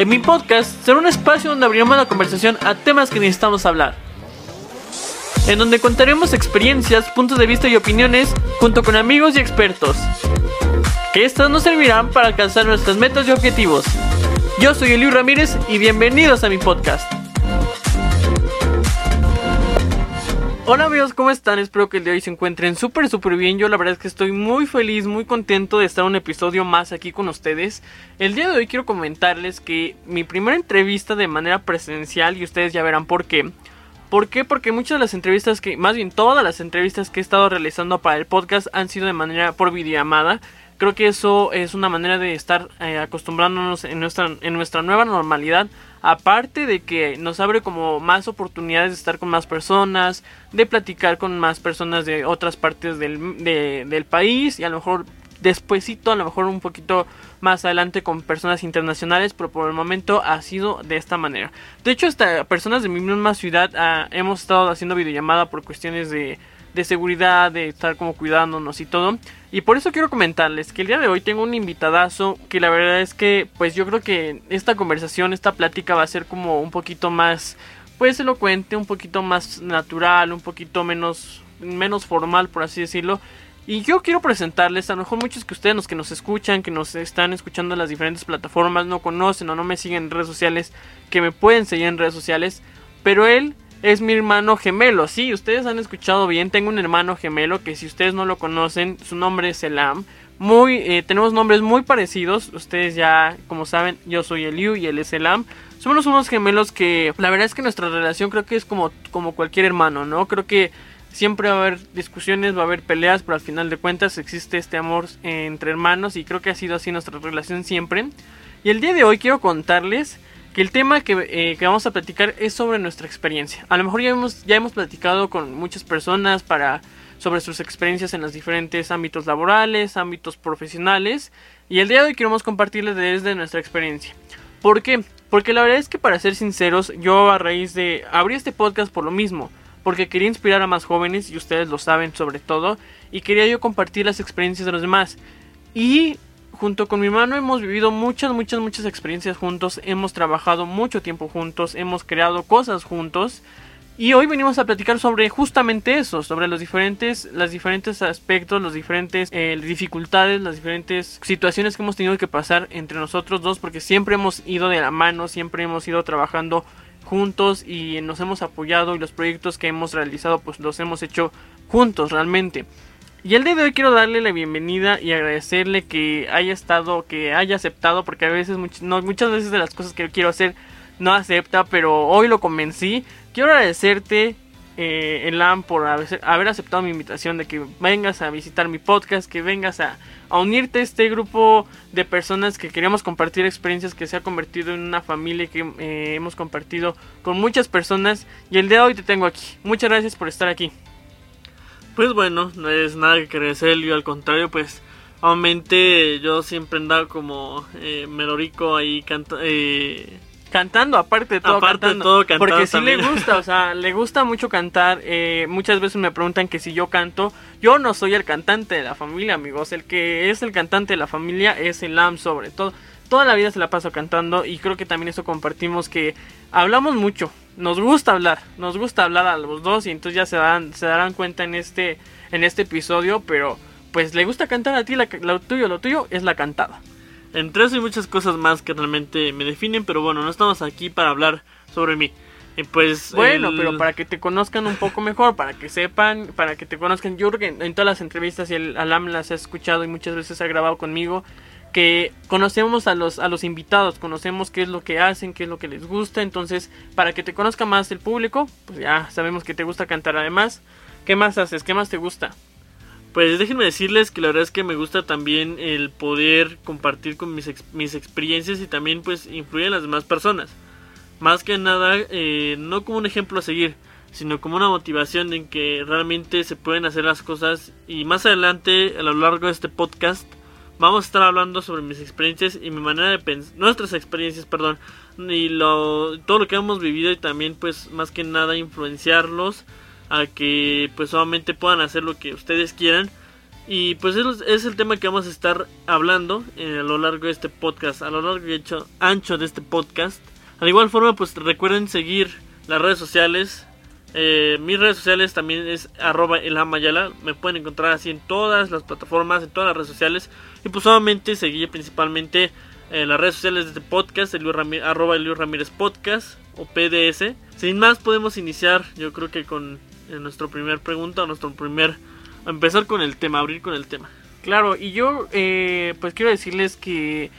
En mi podcast será un espacio donde abriremos la conversación a temas que necesitamos hablar. En donde contaremos experiencias, puntos de vista y opiniones junto con amigos y expertos. Que estas nos servirán para alcanzar nuestras metas y objetivos. Yo soy Eliu Ramírez y bienvenidos a mi podcast. Hola amigos, ¿cómo están? Espero que el de hoy se encuentren súper súper bien. Yo la verdad es que estoy muy feliz, muy contento de estar un episodio más aquí con ustedes. El día de hoy quiero comentarles que mi primera entrevista de manera presencial y ustedes ya verán por qué. ¿Por qué? Porque muchas de las entrevistas que, más bien todas las entrevistas que he estado realizando para el podcast han sido de manera por videollamada. Creo que eso es una manera de estar eh, acostumbrándonos en nuestra, en nuestra nueva normalidad aparte de que nos abre como más oportunidades de estar con más personas, de platicar con más personas de otras partes del, del país y a lo mejor despuesito, a lo mejor un poquito más adelante con personas internacionales, pero por el momento ha sido de esta manera. De hecho, hasta personas de mi misma ciudad ah, hemos estado haciendo videollamada por cuestiones de de seguridad, de estar como cuidándonos y todo. Y por eso quiero comentarles que el día de hoy tengo un invitadazo que la verdad es que pues yo creo que esta conversación, esta plática va a ser como un poquito más pues elocuente, un poquito más natural, un poquito menos menos formal por así decirlo. Y yo quiero presentarles, a lo mejor muchos que ustedes los que nos escuchan, que nos están escuchando en las diferentes plataformas, no conocen o no me siguen en redes sociales, que me pueden seguir en redes sociales, pero él es mi hermano gemelo. Sí, ustedes han escuchado bien. Tengo un hermano gemelo que si ustedes no lo conocen, su nombre es Elam. Muy, eh, tenemos nombres muy parecidos. Ustedes ya, como saben, yo soy Eliu y él es Elam. Somos unos gemelos que la verdad es que nuestra relación creo que es como, como cualquier hermano, ¿no? Creo que siempre va a haber discusiones, va a haber peleas, pero al final de cuentas existe este amor entre hermanos y creo que ha sido así nuestra relación siempre. Y el día de hoy quiero contarles que el tema eh, que, vamos a platicar es sobre nuestra experiencia. A lo mejor ya hemos, ya hemos platicado con muchas personas para, sobre sus experiencias en los diferentes ámbitos laborales, ámbitos profesionales, y el día de hoy queremos compartirles desde nuestra experiencia. ¿Por qué? Porque la verdad es que para ser sinceros, yo a raíz de abrir este podcast por lo mismo, porque quería inspirar a más jóvenes, y ustedes lo saben sobre todo, y quería yo compartir las experiencias de los demás. Y junto con mi hermano hemos vivido muchas, muchas, muchas experiencias juntos, hemos trabajado mucho tiempo juntos, hemos creado cosas juntos. Y hoy venimos a platicar sobre justamente eso, sobre los diferentes, los diferentes aspectos, los diferentes eh, dificultades, las diferentes situaciones que hemos tenido que pasar entre nosotros dos, porque siempre hemos ido de la mano, siempre hemos ido trabajando juntos y nos hemos apoyado y los proyectos que hemos realizado pues los hemos hecho juntos realmente. Y el día de hoy quiero darle la bienvenida y agradecerle que haya estado, que haya aceptado, porque a veces, no, muchas veces de las cosas que quiero hacer no acepta, pero hoy lo convencí. Quiero agradecerte, eh, Elam, por haber aceptado mi invitación de que vengas a visitar mi podcast, que vengas a, unirte a este grupo de personas que queremos compartir experiencias que se ha convertido en una familia que eh, hemos compartido con muchas personas. Y el día de hoy te tengo aquí. Muchas gracias por estar aquí. Pues bueno, no es nada que agradecer, yo al contrario, pues obviamente yo siempre andaba como eh, melorico ahí eh, cantando, aparte de todo, aparte cantando, de todo cantando porque sí le gusta, o sea, le gusta mucho cantar. Eh, muchas veces me preguntan que si yo canto, yo no soy el cantante de la familia, amigos. El que es el cantante de la familia es el Am, sobre todo. Toda la vida se la paso cantando y creo que también eso compartimos que hablamos mucho, nos gusta hablar, nos gusta hablar a los dos y entonces ya se darán, se darán cuenta en este, en este episodio, pero pues le gusta cantar a ti, lo tuyo, lo tuyo es la cantada. Entre eso y muchas cosas más que realmente me definen, pero bueno, no estamos aquí para hablar sobre mí. Pues bueno, pero para que te conozcan un poco mejor, para que sepan, para que te conozcan, que en todas las entrevistas y el Alam las ha escuchado y muchas veces ha grabado conmigo que conocemos a los, a los invitados, conocemos qué es lo que hacen, qué es lo que les gusta, entonces para que te conozca más el público, pues ya sabemos que te gusta cantar además. ¿Qué más haces? ¿Qué más te gusta? Pues déjenme decirles que la verdad es que me gusta también el poder compartir con mis, mis experiencias y también pues influir en las demás personas. Más que nada, eh, no como un ejemplo a seguir, sino como una motivación en que realmente se pueden hacer las cosas y más adelante a lo largo de este podcast vamos a estar hablando sobre mis experiencias y mi manera de pensar, nuestras experiencias, perdón, y lo, todo lo que hemos vivido y también pues más que nada influenciarlos a que pues solamente puedan hacer lo que ustedes quieran Y pues es, es el tema que vamos a estar hablando eh, a lo largo de este podcast, a lo largo y hecho, ancho de este podcast. De igual forma, pues recuerden seguir las redes sociales. Eh, mis redes sociales también es arroba elamayala. Me pueden encontrar así en todas las plataformas, en todas las redes sociales. Y pues solamente seguir principalmente en las redes sociales de este podcast, el Podcast o PDS. Sin más, podemos iniciar, yo creo que con eh, nuestra primera pregunta, nuestro primer. Empezar con el tema, abrir con el tema. Claro, y yo, eh, pues quiero decirles que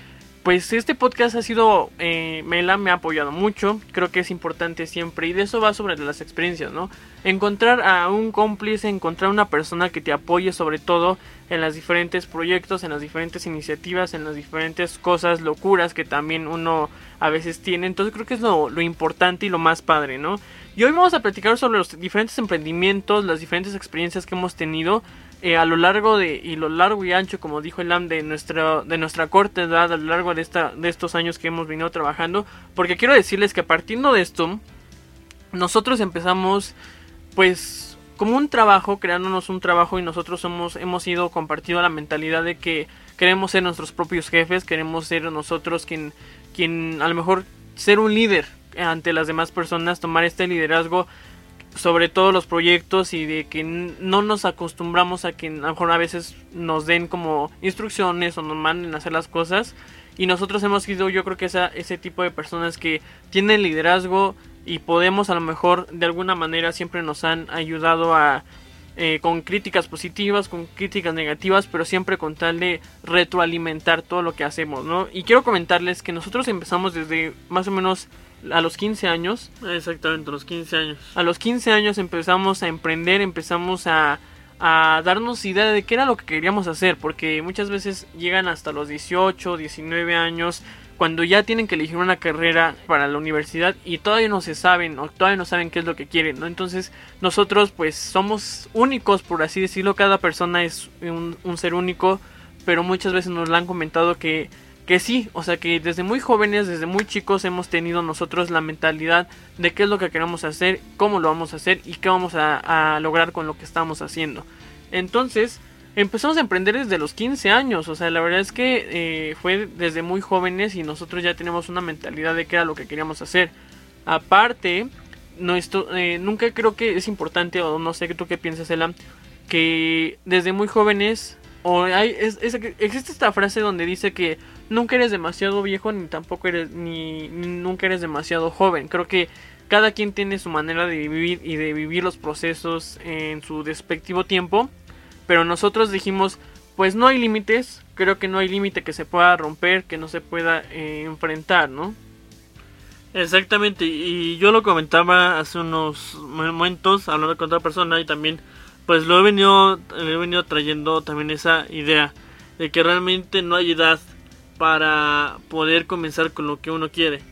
pues este podcast ha sido, eh, Mela me ha apoyado mucho, creo que es importante siempre y de eso va sobre las experiencias, ¿no? Encontrar a un cómplice, encontrar una persona que te apoye sobre todo en los diferentes proyectos, en las diferentes iniciativas, en las diferentes cosas, locuras que también uno a veces tiene, entonces creo que es lo, lo importante y lo más padre, ¿no? Y hoy vamos a platicar sobre los diferentes emprendimientos, las diferentes experiencias que hemos tenido eh, a lo largo de y lo largo y ancho como dijo el AM de nuestra de nuestra corta edad a lo largo de esta de estos años que hemos venido trabajando porque quiero decirles que partir de esto nosotros empezamos pues como un trabajo creándonos un trabajo y nosotros somos hemos ido compartido la mentalidad de que queremos ser nuestros propios jefes queremos ser nosotros quien quien a lo mejor ser un líder ante las demás personas tomar este liderazgo sobre todos los proyectos y de que no nos acostumbramos a que a lo mejor a veces nos den como instrucciones o nos manden a hacer las cosas y nosotros hemos sido yo creo que esa, ese tipo de personas que tienen liderazgo y podemos a lo mejor de alguna manera siempre nos han ayudado a eh, con críticas positivas, con críticas negativas, pero siempre con tal de retroalimentar todo lo que hacemos, ¿no? Y quiero comentarles que nosotros empezamos desde más o menos a los 15 años. Exactamente, a los 15 años. A los 15 años empezamos a emprender, empezamos a, a darnos idea de qué era lo que queríamos hacer, porque muchas veces llegan hasta los 18, 19 años, cuando ya tienen que elegir una carrera para la universidad y todavía no se saben o todavía no saben qué es lo que quieren, ¿no? Entonces nosotros pues somos únicos, por así decirlo, cada persona es un, un ser único, pero muchas veces nos lo han comentado que que sí, o sea que desde muy jóvenes, desde muy chicos hemos tenido nosotros la mentalidad de qué es lo que queremos hacer, cómo lo vamos a hacer y qué vamos a, lograr con lo que estamos haciendo. Entonces, empezamos a emprender desde los 15 años, o sea, la verdad es que eh, fue desde muy jóvenes y nosotros ya tenemos una mentalidad de qué era lo que queríamos hacer. Aparte, eh, nunca creo que es importante, o no sé tú qué piensas, Elam, que desde muy jóvenes o hay, existe esta frase donde dice que nunca eres demasiado viejo ni tampoco eres ni, nunca eres demasiado joven. Creo que cada quien tiene su manera de vivir y de vivir los procesos en su despectivo tiempo. Pero nosotros dijimos, pues no hay límites. Creo que no hay límite que se pueda romper, que no se pueda eh, enfrentar, ¿no? Exactamente, y yo lo comentaba hace unos momentos hablando con otra persona y también pues lo he venido, he venido trayendo también esa idea de que realmente no hay edad para poder comenzar con lo que uno quiere.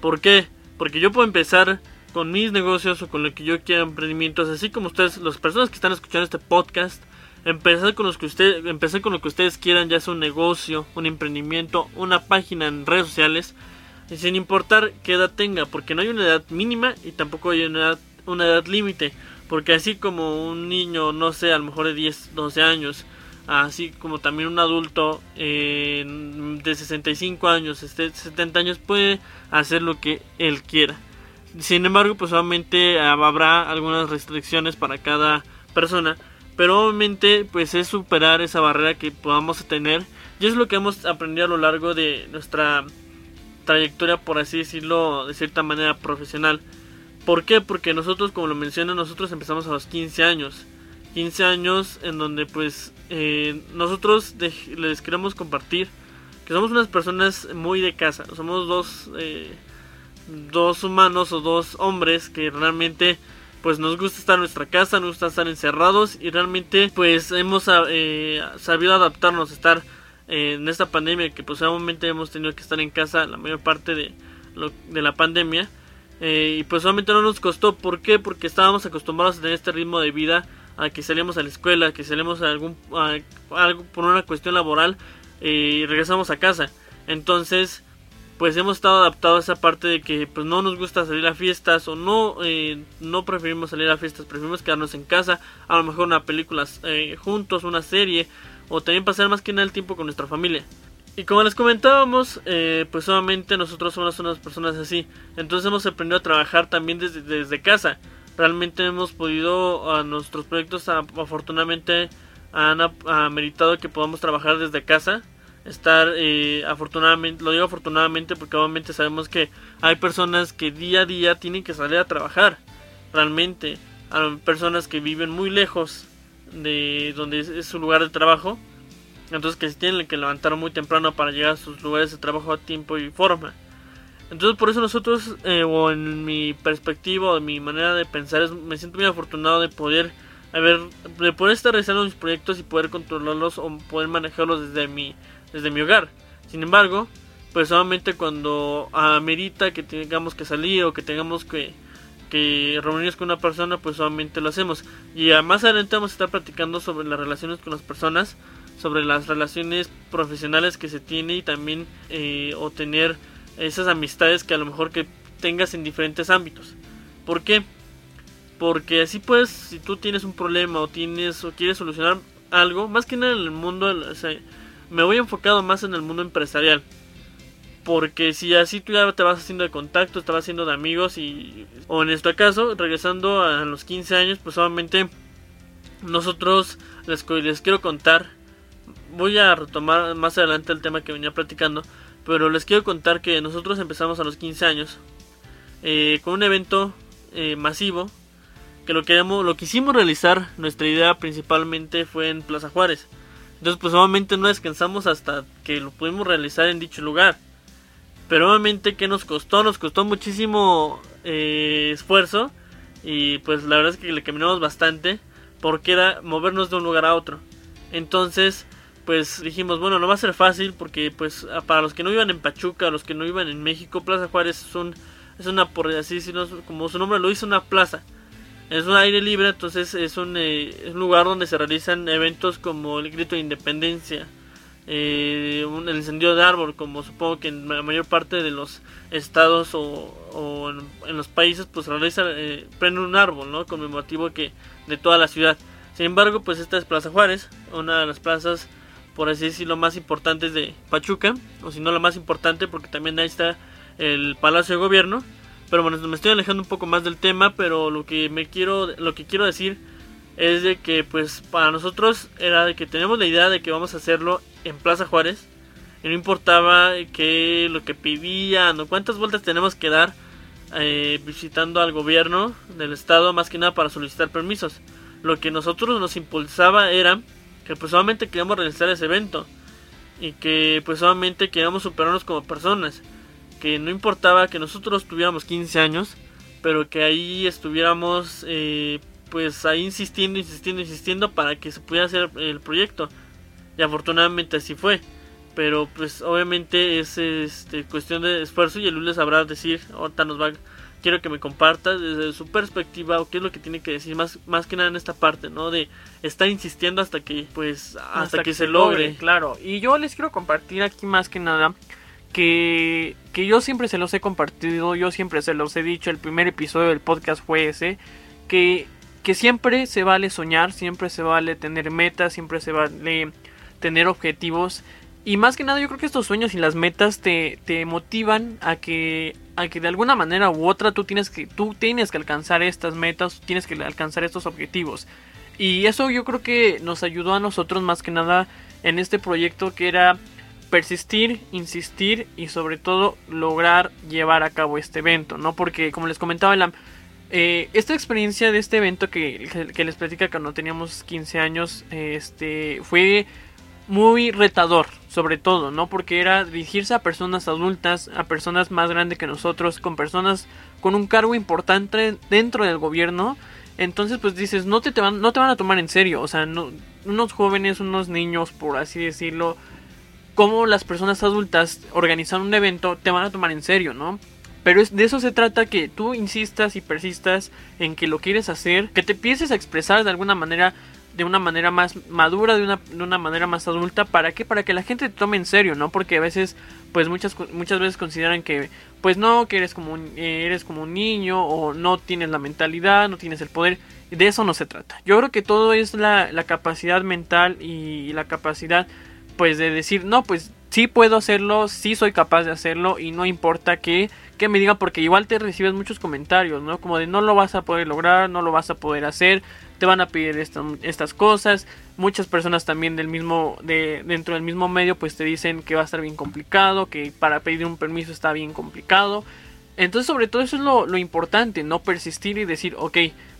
¿Por qué? Porque yo puedo empezar con mis negocios o con lo que yo quiera emprendimientos, así como ustedes, las personas que están escuchando este podcast, empezar con los que ustedes, empezar con lo que ustedes quieran, ya sea un negocio, un emprendimiento, una página en redes sociales, y sin importar qué edad tenga, porque no hay una edad mínima y tampoco hay una edad, una edad límite. Porque así como un niño, no sé, a lo mejor de 10, 12 años, así como también un adulto eh, de 65 años, 70 este, años, puede hacer lo que él quiera. Sin embargo, pues obviamente habrá algunas restricciones para cada persona. Pero obviamente pues es superar esa barrera que podamos tener. Y es lo que hemos aprendido a lo largo de nuestra trayectoria, por así decirlo, de cierta manera profesional. ¿Por qué? Porque nosotros, como lo mencioné, nosotros empezamos a los 15 años. 15 años en donde pues eh, nosotros les queremos compartir que somos unas personas muy de casa. Somos dos, eh, dos humanos o dos hombres que realmente pues nos gusta estar en nuestra casa, nos gusta estar encerrados y realmente pues hemos eh, sabido adaptarnos a estar en esta pandemia que pues obviamente hemos tenido que estar en casa la mayor parte de, de la pandemia eh, y pues solamente no nos costó. ¿Por qué? Porque estábamos acostumbrados a tener este ritmo de vida, a que salíamos a la escuela, a que salíamos a algún algo por una cuestión laboral y regresamos a casa. Entonces, pues hemos estado adaptados a esa parte de que pues no nos gusta salir a fiestas o no eh, no preferimos salir a fiestas preferimos quedarnos en casa a lo mejor una película eh, juntos una serie o también pasar más que nada el tiempo con nuestra familia. Y como les comentábamos eh, pues solamente nosotros somos unas personas así. Entonces hemos aprendido a trabajar también desde, desde casa realmente hemos podido a nuestros proyectos afortunadamente han ameritado que podamos trabajar desde casa estar eh, afortunadamente, lo digo afortunadamente porque obviamente sabemos que hay personas que día a día tienen que salir a trabajar, realmente, hay personas que viven muy lejos de donde es, su lugar de trabajo, entonces que se tienen que levantar muy temprano para llegar a sus lugares de trabajo a tiempo y forma. Entonces por eso nosotros, eh, o en mi perspectiva o en mi manera de pensar, es, me siento muy afortunado de poder haber, de poder estar realizando mis proyectos y poder controlarlos o poder manejarlos desde mi desde mi hogar. Sin embargo, pues solamente cuando amerita que tengamos que salir o que tengamos que, que reunirnos con una persona, pues solamente lo hacemos. Y más adelante vamos a estar platicando sobre las relaciones con las personas, sobre las relaciones profesionales que se tiene y también eh, o tener esas amistades que a lo mejor que tengas en diferentes ámbitos. ¿Por qué? Porque así pues, si tú tienes un problema o tienes o quieres solucionar algo, más que nada en el mundo, me voy enfocado más en el mundo empresarial. Porque si así tú ya te vas haciendo de contactos, te vas haciendo de amigos y... O en este caso, regresando a los 15 años, pues obviamente nosotros les, les quiero contar. Voy a retomar más adelante el tema que venía platicando. Pero les quiero contar que nosotros empezamos a los 15 años. Eh, con un evento eh, masivo. Que lo, queremos, lo quisimos realizar. Nuestra idea principalmente fue en Plaza Juárez. Entonces, pues obviamente no descansamos hasta que lo pudimos realizar en dicho lugar. Pero obviamente, ¿qué nos costó? Nos costó muchísimo eh, esfuerzo. Y pues la verdad es que le caminamos bastante. Porque era movernos de un lugar a otro. Entonces, pues dijimos, bueno, no va a ser fácil. Porque pues para los que no vivan en Pachuca, los que no vivan en México, Plaza Juárez es, un, es una, por así decirlo, como su nombre lo dice, una plaza es un aire libre, entonces es un, eh, un, lugar donde se realizan eventos como el grito de independencia, eh, un, el encendido de árbol, como supongo que en la mayor parte de los estados o, en, los países pues se realiza, eh, prende un árbol, ¿no? Conmemorativo que de toda la ciudad. Sin embargo, pues esta es Plaza Juárez, una de las plazas, por así decirlo, más importantes de Pachuca, o si no la más importante, porque también ahí está el Palacio de Gobierno pero bueno, me estoy alejando un poco más del tema, pero lo que me quiero lo que quiero decir es de que pues para nosotros era de que tenemos la idea de que vamos a hacerlo en Plaza Juárez y no importaba que lo que pedían o cuántas vueltas tenemos que dar eh, visitando al gobierno del estado más que nada para solicitar permisos. Lo que nosotros nos impulsaba era que pues solamente queríamos realizar ese evento y que pues solamente queríamos superarnos como personas que no importaba que nosotros tuviéramos 15 años, pero que ahí estuviéramos eh, pues ahí insistiendo, insistiendo, insistiendo para que se pudiera hacer el proyecto. Y afortunadamente así fue. Pero pues obviamente es este, cuestión de esfuerzo y el les sabrá decir, ahorita nos va, quiero que me comparta desde su perspectiva o qué es lo que tiene que decir más, más que nada en esta parte, ¿no? De estar insistiendo hasta que pues hasta, que, se logre. Claro, y yo les quiero compartir aquí más que nada que, que yo siempre se los he compartido, yo siempre se los he dicho, el primer episodio del podcast fue ese, que, que siempre se vale soñar, siempre se vale tener metas, siempre se vale tener objetivos. Y más que nada yo creo que estos sueños y las metas te, te motivan a que, a que de alguna manera u otra tú tienes, que, tú tienes que alcanzar estas metas, tienes que alcanzar estos objetivos. Y eso yo creo que nos ayudó a nosotros más que nada en este proyecto que era persistir, insistir y sobre todo lograr llevar a cabo este evento, ¿no? Porque como les comentaba, la, eh, esta experiencia de este evento que, que, les platica cuando teníamos 15 años, este, fue muy retador, sobre todo, ¿no? Porque era dirigirse a personas adultas, a personas más grandes que nosotros, con personas con un cargo importante dentro del gobierno. Entonces, pues dices, no te, te van, no te van a tomar en serio, o sea, no, unos jóvenes, unos niños, por así decirlo, cómo las personas adultas organizan un evento te van a tomar en serio, ¿no? Pero es, de eso se trata que tú insistas y persistas en que lo quieres hacer, que te empieces a expresar de alguna manera de una manera más madura, de una, de una manera más adulta. ¿Para qué? Para que la gente te tome en serio, ¿no? Porque a veces, pues muchas, muchas veces consideran que, pues no, que eres como, un, eh, eres como un niño o no tienes la mentalidad, no tienes el poder. De eso no se trata. Yo creo que todo es la, la capacidad mental y la capacidad, pues de decir, no, pues sí puedo hacerlo, sí soy capaz de hacerlo y no importa que, que me digan porque igual te recibes muchos comentarios, ¿no? Como de no lo vas a poder lograr, no lo vas a poder hacer, te van a pedir estas cosas. Muchas personas también del mismo, de, dentro del mismo medio, pues te dicen que va a estar bien complicado, que para pedir un permiso está bien complicado. Entonces, sobre todo eso es lo, importante, no persistir y decir, ok,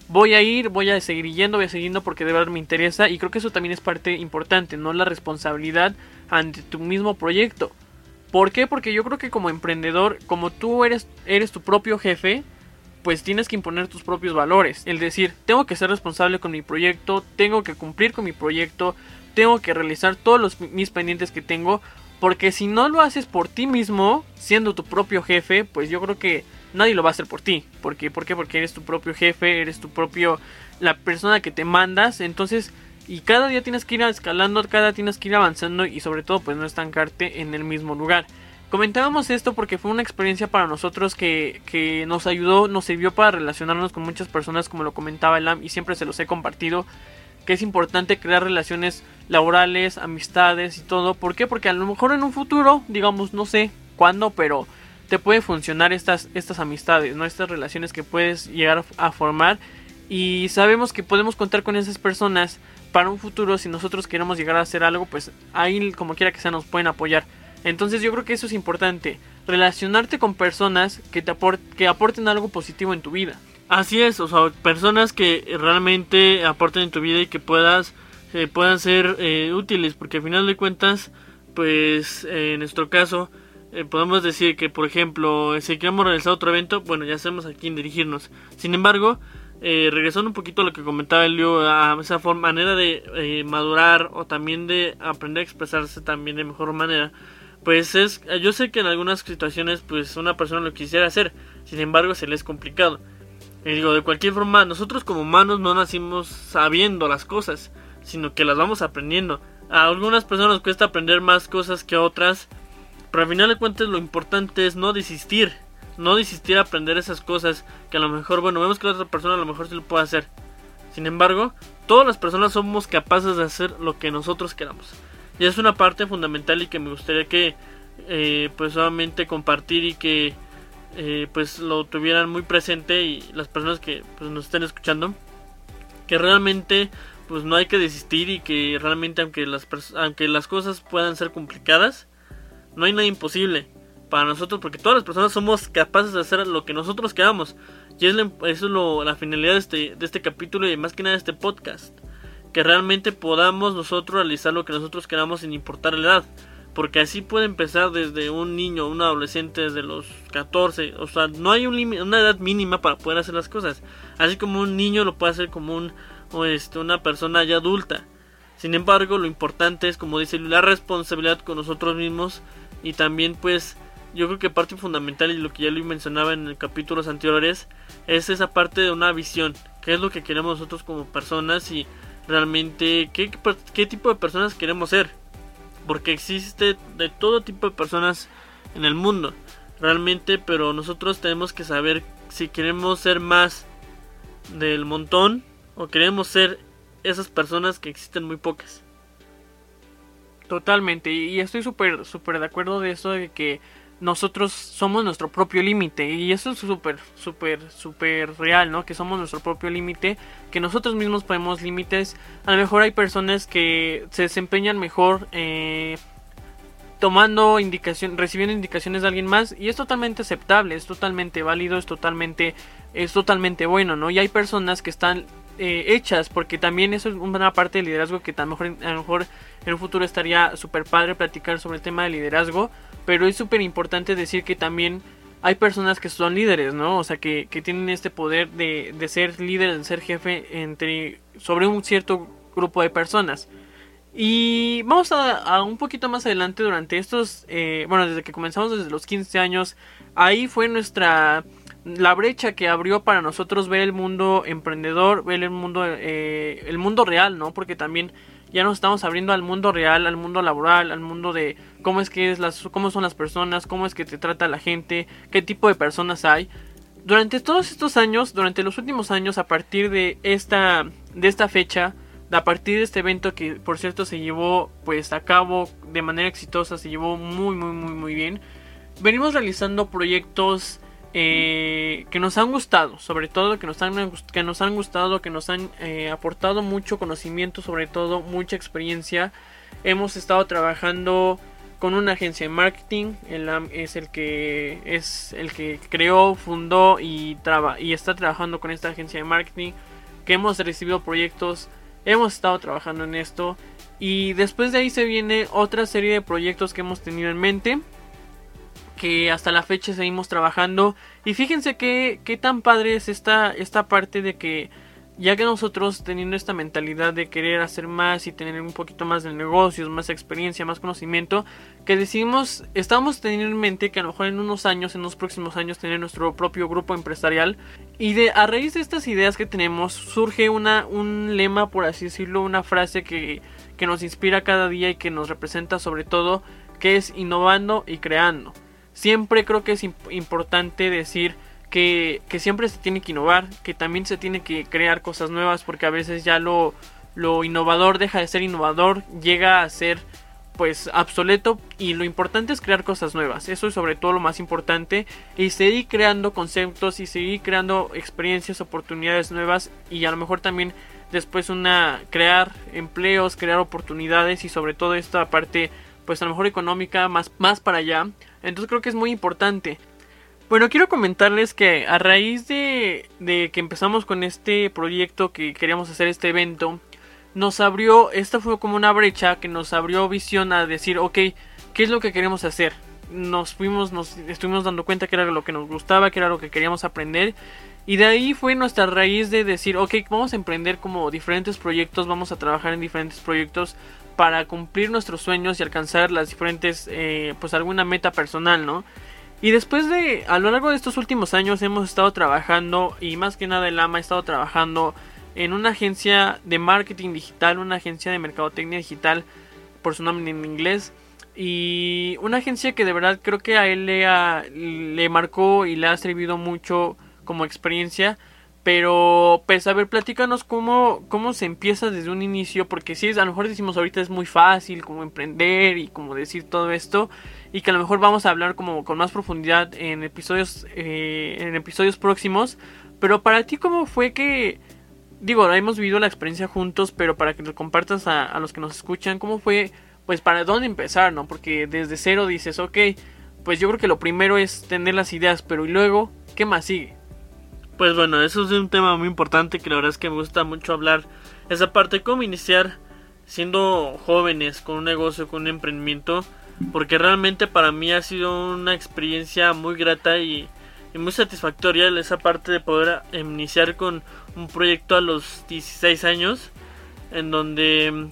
voy a ir, voy a seguir yendo, voy a seguir yendo porque de verdad me interesa y creo que eso también es parte importante, no la responsabilidad ante tu mismo proyecto. ¿Por qué? Porque yo creo que como emprendedor, como tú eres, eres tu propio jefe, pues tienes que imponer tus propios valores. El decir, tengo que ser responsable con mi proyecto, tengo que cumplir con mi proyecto, tengo que realizar todos los, mis pendientes que tengo, porque si no lo haces por ti mismo, siendo tu propio jefe, pues yo creo que nadie lo va a hacer por ti. ¿Por qué? ¿Por qué? Porque eres tu propio jefe, eres tu propio, la persona que te mandas, entonces, y cada día tienes que ir escalando, cada día tienes que ir avanzando y sobre todo pues no estancarte en el mismo lugar. Comentábamos esto porque fue una experiencia para nosotros que, que, nos ayudó, nos sirvió para relacionarnos con muchas personas, como lo comentaba Elam, y siempre se los he compartido, que es importante crear relaciones laborales, amistades y todo. ¿Por qué? Porque a lo mejor en un futuro, digamos, no sé cuándo, pero te puede funcionar estas, estas amistades, ¿no? Estas relaciones que puedes llegar a formar. Y sabemos que podemos contar con esas personas para un futuro. Si nosotros queremos llegar a hacer algo, pues ahí como quiera que sea nos pueden apoyar. Entonces yo creo que eso es importante, relacionarte con personas que te que aporten algo positivo en tu vida. Así es, o sea, personas que realmente aporten en tu vida y que puedas eh, puedan ser eh, útiles, porque al final de cuentas, pues eh, en nuestro caso podemos decir que, por ejemplo, si queremos realizar otro evento, bueno, ya sabemos a quién dirigirnos. Sin embargo, regresando un poquito a lo que comentaba Elio, a esa forma, manera de madurar o también de aprender a expresarse también de mejor manera, pues es, yo sé que en algunas situaciones pues una persona lo quisiera hacer, sin embargo se le es complicado. Y digo, de cualquier forma, nosotros como humanos no nacimos sabiendo las cosas, sino que las vamos aprendiendo. A algunas personas cuesta aprender más cosas que a otras, pero al final de cuentas lo importante es no desistir, no desistir a aprender esas cosas que a lo mejor, bueno, vemos que la otra persona a lo mejor sí lo puede hacer. Sin embargo, todas las personas somos capaces de hacer lo que nosotros queramos. Y es una parte fundamental y que me gustaría que eh, pues solamente compartir y que eh, pues lo tuvieran muy presente y las personas que pues, nos estén escuchando. Que realmente pues no hay que desistir y que realmente aunque las aunque las cosas puedan ser complicadas no hay nada imposible para nosotros porque todas las personas somos capaces de hacer lo que nosotros queramos. Y es eso es la finalidad de este, de este capítulo y más que nada de este podcast que realmente podamos nosotros realizar lo que nosotros queramos sin importar la edad. Porque así puede empezar desde un niño, un adolescente desde los 14. O sea, no hay un una edad mínima para poder hacer las cosas. Así como un niño lo puede hacer como un, o este, una persona ya adulta. Sin embargo, lo importante es, como dice, la responsabilidad con nosotros mismos. Y también pues yo creo que parte fundamental y lo que ya lo mencionaba en capítulos anteriores es esa parte de una visión. ¿Qué es lo que queremos nosotros como personas? Y realmente qué, qué tipo de personas queremos ser. Porque existe de todo tipo de personas en el mundo. Realmente, pero nosotros tenemos que saber si queremos ser más del montón o queremos ser esas personas que existen muy pocas. Totalmente, y estoy súper, súper de acuerdo de eso de que nosotros somos nuestro propio límite y eso es súper, súper, súper real, ¿no? Que somos nuestro propio límite, que nosotros mismos ponemos límites. A lo mejor hay personas que se desempeñan mejor eh, tomando indicación, recibiendo indicaciones de alguien más y es totalmente aceptable, es totalmente válido, es totalmente, es totalmente bueno, ¿no? Y hay personas que están eh, hechas porque también eso es una parte del liderazgo que a lo mejor, a lo mejor en un futuro estaría súper padre platicar sobre el tema del liderazgo pero es súper importante decir que también hay personas que son líderes, ¿no? O sea, que, que tienen este poder de, de, ser líder, de ser jefe entre, sobre un cierto grupo de personas. Y vamos a, a un poquito más adelante durante estos, eh, bueno, desde que comenzamos desde los 15 años, ahí fue nuestra, la brecha que abrió para nosotros ver el mundo emprendedor, ver el mundo, eh, el mundo real, ¿no? Porque también ya nos estamos abriendo al mundo real, al mundo laboral, al mundo de cómo es que es las, cómo son las personas, cómo es que te trata la gente, qué tipo de personas hay. Durante todos estos años, durante los últimos años, a partir de esta, de esta fecha, a partir de este evento que por cierto se llevó pues a cabo de manera exitosa, se llevó muy muy muy muy bien. Venimos realizando proyectos eh, que nos han gustado, sobre todo que nos han, que nos han gustado, que nos han eh, aportado mucho conocimiento, sobre todo mucha experiencia. Hemos estado trabajando con una agencia de marketing, el, es el que es el que creó, fundó y, traba, y está trabajando con esta agencia de marketing, que hemos recibido proyectos, hemos estado trabajando en esto y después de ahí se viene otra serie de proyectos que hemos tenido en mente que hasta la fecha seguimos trabajando. Y fíjense que, qué tan padre es esta, esta parte de que ya que nosotros teniendo esta mentalidad de querer hacer más y tener un poquito más de negocios, más experiencia, más conocimiento, que decidimos, estamos teniendo en mente que a lo mejor en unos años, en unos próximos años, tener nuestro propio grupo empresarial. Y de a raíz de estas ideas que tenemos, surge una, un lema, por así decirlo, una frase que, que nos inspira cada día y que nos representa sobre todo, que es innovando y creando. Siempre creo que es importante decir que, siempre se tiene que innovar, que también se tiene que crear cosas nuevas, porque a veces ya lo, lo innovador deja de ser innovador, llega a ser pues obsoleto y lo importante es crear cosas nuevas, eso es sobre todo lo más importante y seguir creando conceptos y seguir creando experiencias, oportunidades nuevas y a lo mejor también después una crear empleos, crear oportunidades y sobre todo esta parte pues a lo mejor económica más, más para allá entonces creo que es muy importante. Bueno, quiero comentarles que a raíz de, de que empezamos con este proyecto que queríamos hacer este evento, nos abrió, esta fue como una brecha que nos abrió visión a decir, ok, ¿qué es lo que queremos hacer? Nos fuimos, nos estuvimos dando cuenta que era lo que nos gustaba, que era lo que queríamos aprender. Y de ahí fue nuestra raíz de decir, ok, vamos a emprender como diferentes proyectos, vamos a trabajar en diferentes proyectos para cumplir nuestros sueños y alcanzar las diferentes, eh, pues alguna meta personal, ¿no? Y después de, a lo largo de estos últimos años hemos estado trabajando, y más que nada el AMA ha estado trabajando en una agencia de marketing digital, una agencia de mercadotecnia digital, por su nombre en inglés, y una agencia que de verdad creo que a él le, le marcó y le ha servido mucho como experiencia. Pero, pues, a ver, platícanos cómo, cómo se empieza desde un inicio, porque si es, a lo mejor decimos ahorita es muy fácil como emprender y como decir todo esto, y que a lo mejor vamos a hablar como con más profundidad en episodios, eh, en episodios próximos, pero para ti cómo fue que, digo, hemos vivido la experiencia juntos, pero para que lo compartas a, a los que nos escuchan, cómo fue, pues, para dónde empezar, ¿no? Porque desde cero dices, ok, pues yo creo que lo primero es tener las ideas, pero y luego, ¿qué más sigue? Pues bueno, eso es un tema muy importante que la verdad es que me gusta mucho hablar. Esa parte, cómo iniciar siendo jóvenes con un negocio, con un emprendimiento. Porque realmente para mí ha sido una experiencia muy grata y, muy satisfactoria esa parte de poder iniciar con un proyecto a los 16 años. En donde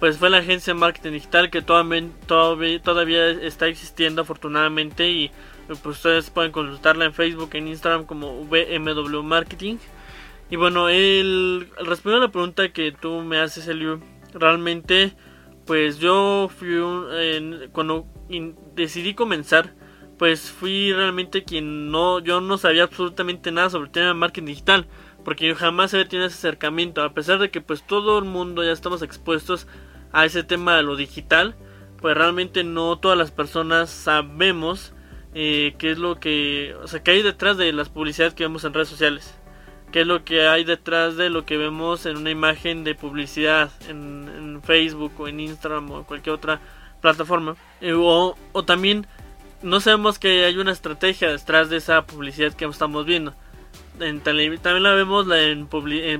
pues fue la agencia de marketing digital que todavía, todavía, está existiendo afortunadamente y pues ustedes pueden consultarla en Facebook, en Instagram como VMW Marketing. Y bueno, el, respondiendo a la pregunta que tú me haces, Elio, realmente, pues yo fui cuando decidí comenzar, pues fui realmente quien no, yo no sabía absolutamente nada sobre el tema de marketing digital, porque yo jamás había tenido ese acercamiento, a pesar de que pues todo el mundo ya estamos expuestos a ese tema de lo digital, pues realmente no todas las personas sabemos eh, qué es lo que, o sea, qué hay detrás de las publicidades que vemos en redes sociales, qué es lo que hay detrás de lo que vemos en una imagen de publicidad en, Facebook o en Instagram o en cualquier otra plataforma, eh, o, o también no sabemos que hay una estrategia detrás de esa publicidad que estamos viendo. En también la vemos la, en,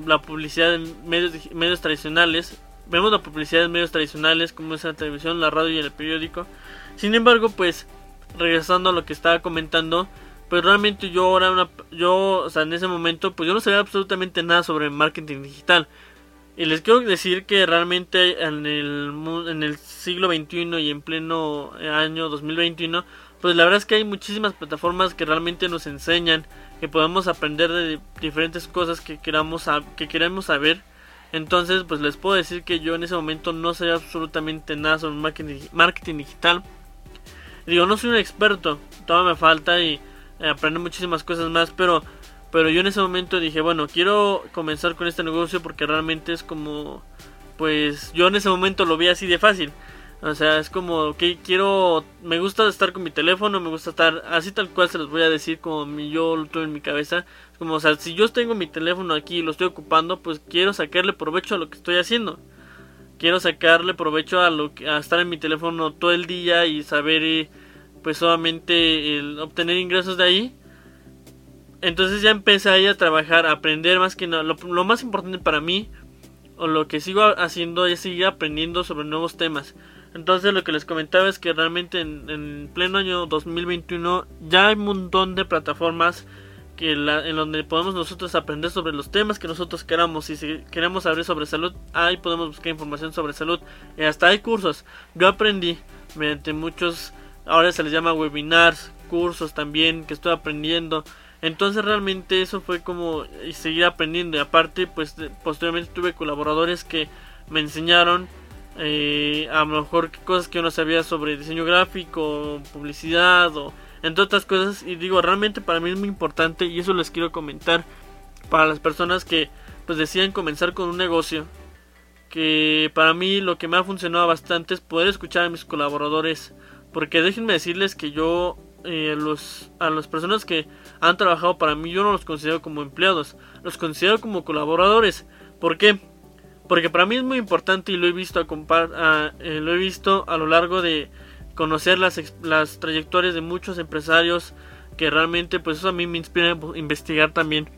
la publicidad en medios, medios tradicionales. Vemos la publicidad en medios tradicionales como es la televisión, la radio y el periódico. Sin embargo, pues regresando a lo que estaba comentando, pues realmente yo ahora, una, yo, o sea, en ese momento, pues yo no sabía absolutamente nada sobre marketing digital. Y les quiero decir que realmente en el, en el siglo XXI y en pleno año 2021, pues la verdad es que hay muchísimas plataformas que realmente nos enseñan, que podemos aprender de diferentes cosas que queramos, que queremos saber. Entonces, pues les puedo decir que yo en ese momento no sé absolutamente nada sobre marketing, marketing digital. Digo, no soy un experto, todavía me falta y eh, aprender muchísimas cosas más, pero pero yo en ese momento dije, bueno, quiero comenzar con este negocio porque realmente es como, pues yo en ese momento lo vi así de fácil. O sea, es como que quiero, me gusta estar con mi teléfono, me gusta estar así tal cual se los voy a decir como mi, yo lo tuve en mi cabeza. Como, o sea, si yo tengo mi teléfono aquí y lo estoy ocupando, pues quiero sacarle provecho a lo que estoy haciendo. Quiero sacarle provecho a lo que, a estar en mi teléfono todo el día y saber, eh, pues solamente el obtener ingresos de ahí entonces ya empecé ahí a trabajar, a aprender más que nada. Lo, más importante para mí, o lo que sigo haciendo, es seguir aprendiendo sobre nuevos temas. Entonces lo que les comentaba es que realmente en, pleno año 2021 ya hay un montón de plataformas que en donde podemos nosotros aprender sobre los temas que nosotros queramos. Y si queremos saber sobre salud, ahí podemos buscar información sobre salud. Y hasta hay cursos. Yo aprendí mediante muchos, ahora se les llama webinars, cursos también que estoy aprendiendo. Entonces realmente eso fue como seguir aprendiendo. Y aparte, pues posteriormente tuve colaboradores que me enseñaron eh, a lo mejor cosas que yo no sabía sobre diseño gráfico, publicidad o entre otras cosas. Y digo, realmente para mí es muy importante y eso les quiero comentar para las personas que pues comenzar con un negocio. Que para mí lo que me ha funcionado bastante es poder escuchar a mis colaboradores. Porque déjenme decirles que yo eh, los, a las personas que han trabajado para mí, yo no los considero como empleados, los considero como colaboradores. ¿Por qué? Porque para mí es muy importante y lo he visto a, eh, lo he visto a lo largo de conocer las, las trayectorias de muchos empresarios que realmente pues eso a mí me inspira a investigar también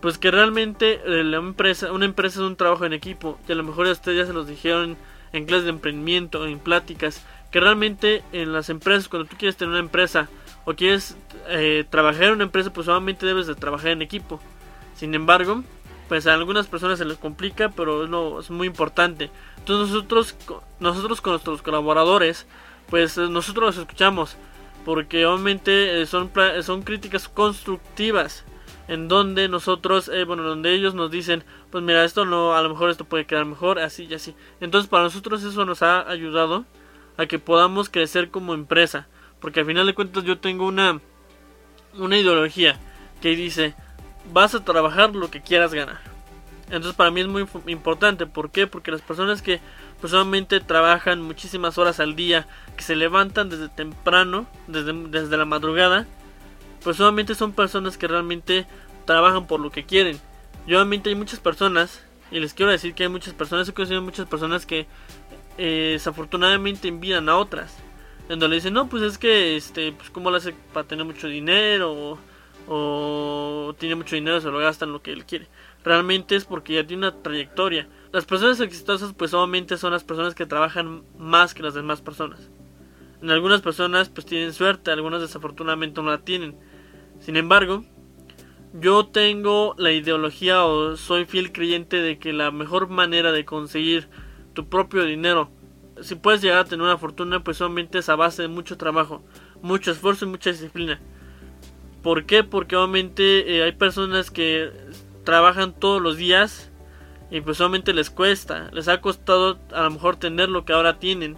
pues que realmente eh, la empresa una empresa es un trabajo en equipo y a lo mejor a ustedes ya se los dijeron en clases de emprendimiento en pláticas que realmente en las empresas cuando tú quieres tener una empresa o quieres eh, trabajar en una empresa, pues solamente debes de trabajar en equipo. Sin embargo, pues a algunas personas se les complica, pero es, es muy importante. Entonces nosotros, nosotros con nuestros colaboradores, pues eh, nosotros los escuchamos, porque obviamente eh, son, son críticas constructivas, en donde nosotros, bueno, donde ellos nos dicen, pues mira, esto no, a lo mejor esto puede quedar mejor, así y así. Entonces para nosotros eso nos ha ayudado a que podamos crecer como empresa. Porque al final de cuentas yo tengo una, una ideología que dice, vas a trabajar lo que quieras ganar. Entonces para mí es muy importante. ¿Por qué? Porque las personas que personalmente trabajan muchísimas horas al día, que se levantan desde temprano, desde, desde la madrugada, pues solamente son personas que realmente trabajan por lo que quieren. Yo obviamente hay muchas personas, y les quiero decir que hay muchas personas, he conocido muchas personas que eh, desafortunadamente envían a otras en donde dicen, no, pues es que, este, pues cómo lo hace para tener mucho dinero, o, tiene mucho dinero, se lo gasta lo que él quiere. Realmente es porque ya tiene una trayectoria. Las personas exitosas, pues obviamente son las personas que trabajan más que las demás personas. En algunas personas, pues tienen suerte, algunas desafortunadamente no la tienen. Sin embargo, yo tengo la ideología o soy fiel creyente de que la mejor manera de conseguir tu propio dinero si puedes llegar a tener una fortuna, pues obviamente es a base de mucho trabajo, mucho esfuerzo y mucha disciplina. ¿Por qué? Porque obviamente eh, hay personas que trabajan todos los días y pues obviamente les cuesta, les ha costado a lo mejor tener lo que ahora tienen.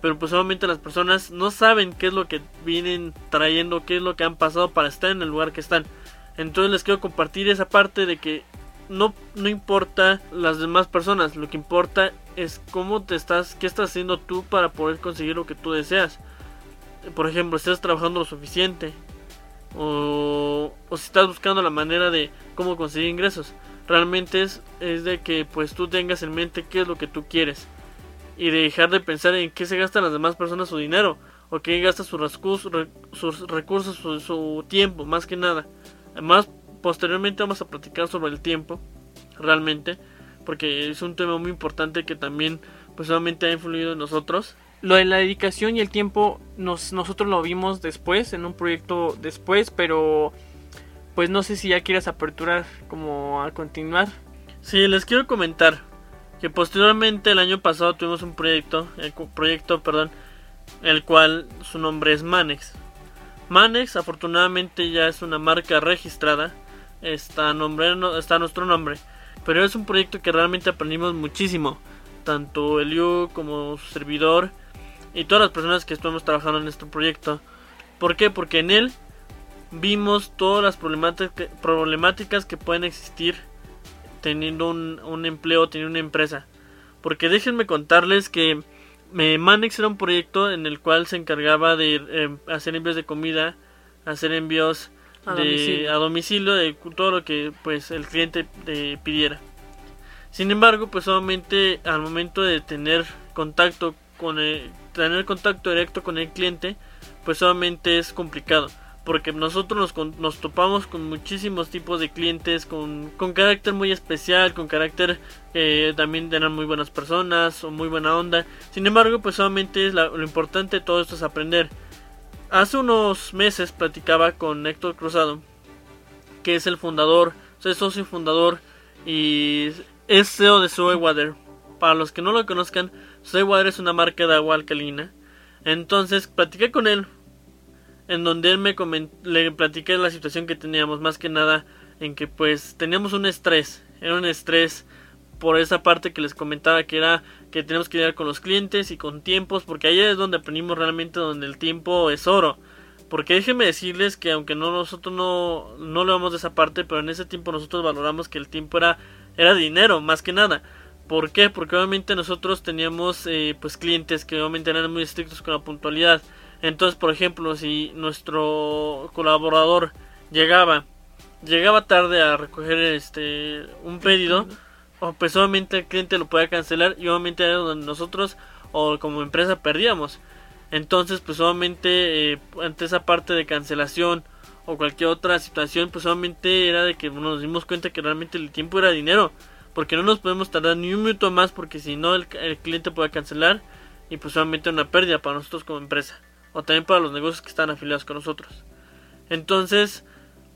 Pero pues obviamente las personas no saben qué es lo que vienen trayendo, qué es lo que han pasado para estar en el lugar que están. Entonces les quiero compartir esa parte de que no, no importa las demás personas, lo que importa es cómo te estás, qué estás haciendo tú para poder conseguir lo que tú deseas. Por ejemplo, estás trabajando lo suficiente o, o si estás buscando la manera de cómo conseguir ingresos. Realmente es, es de que pues tú tengas en mente qué es lo que tú quieres y de dejar de pensar en qué se gastan las demás personas su dinero o qué gasta sus recursos, sus recursos, su, su tiempo, más que nada. Además, posteriormente vamos a platicar sobre el tiempo, realmente porque es un tema muy importante que también pues ha influido en nosotros. Lo de la dedicación y el tiempo nos, nosotros lo vimos después, en un proyecto después, pero pues no sé si ya quieres aperturar como a continuar. Sí, les quiero comentar que posteriormente el año pasado tuvimos un proyecto, el proyecto, perdón, el cual su nombre es Manex. Manex afortunadamente ya es una marca registrada, está, nombre, está nuestro nombre, pero es un proyecto que realmente aprendimos muchísimo, tanto Eliu como su servidor y todas las personas que estuvimos trabajando en este proyecto. ¿Por qué? Porque en él vimos todas las problemáticas que pueden existir teniendo un, empleo, teniendo una empresa. Porque déjenme contarles que eh, Manex era un proyecto en el cual se encargaba de eh, hacer envíos de comida, hacer envíos a, de, domicilio. a domicilio de todo lo que pues el cliente eh, pidiera. Sin embargo, pues solamente al momento de tener contacto con el, tener contacto directo con el cliente, pues solamente es complicado porque nosotros nos, nos topamos con muchísimos tipos de clientes con, con carácter muy especial, con carácter eh, también eran muy buenas personas o muy buena onda. Sin embargo, pues solamente es lo importante de todo esto es aprender. Hace unos meses platicaba con Héctor Cruzado, que es el fundador, es socio fundador y es CEO de Water. Para los que no lo conozcan, Water es una marca de agua alcalina. Entonces platiqué con él en donde él me le platiqué la situación que teníamos, más que nada en que pues teníamos un estrés, era un estrés por esa parte que les comentaba que era que tenemos que lidiar con los clientes y con tiempos, porque ahí es donde aprendimos realmente donde el tiempo es oro. Porque déjenme decirles que aunque no nosotros no, no lo vamos de esa parte, pero en ese tiempo nosotros valoramos que el tiempo era, era dinero, más que nada. ¿Por qué? Porque obviamente nosotros teníamos eh, pues clientes que obviamente eran muy estrictos con la puntualidad. Entonces, por ejemplo, si nuestro colaborador llegaba llegaba tarde a recoger este un pedido, o pues obviamente el cliente lo podía cancelar y obviamente era donde nosotros o como empresa perdíamos. Entonces, pues obviamente eh, ante esa parte de cancelación o cualquier otra situación, pues obviamente era de que nos dimos cuenta que realmente el tiempo era dinero, porque no nos podemos tardar ni un minuto más porque si no el, el cliente puede cancelar y pues obviamente una pérdida para nosotros como empresa o también para los negocios que están afiliados con nosotros. Entonces,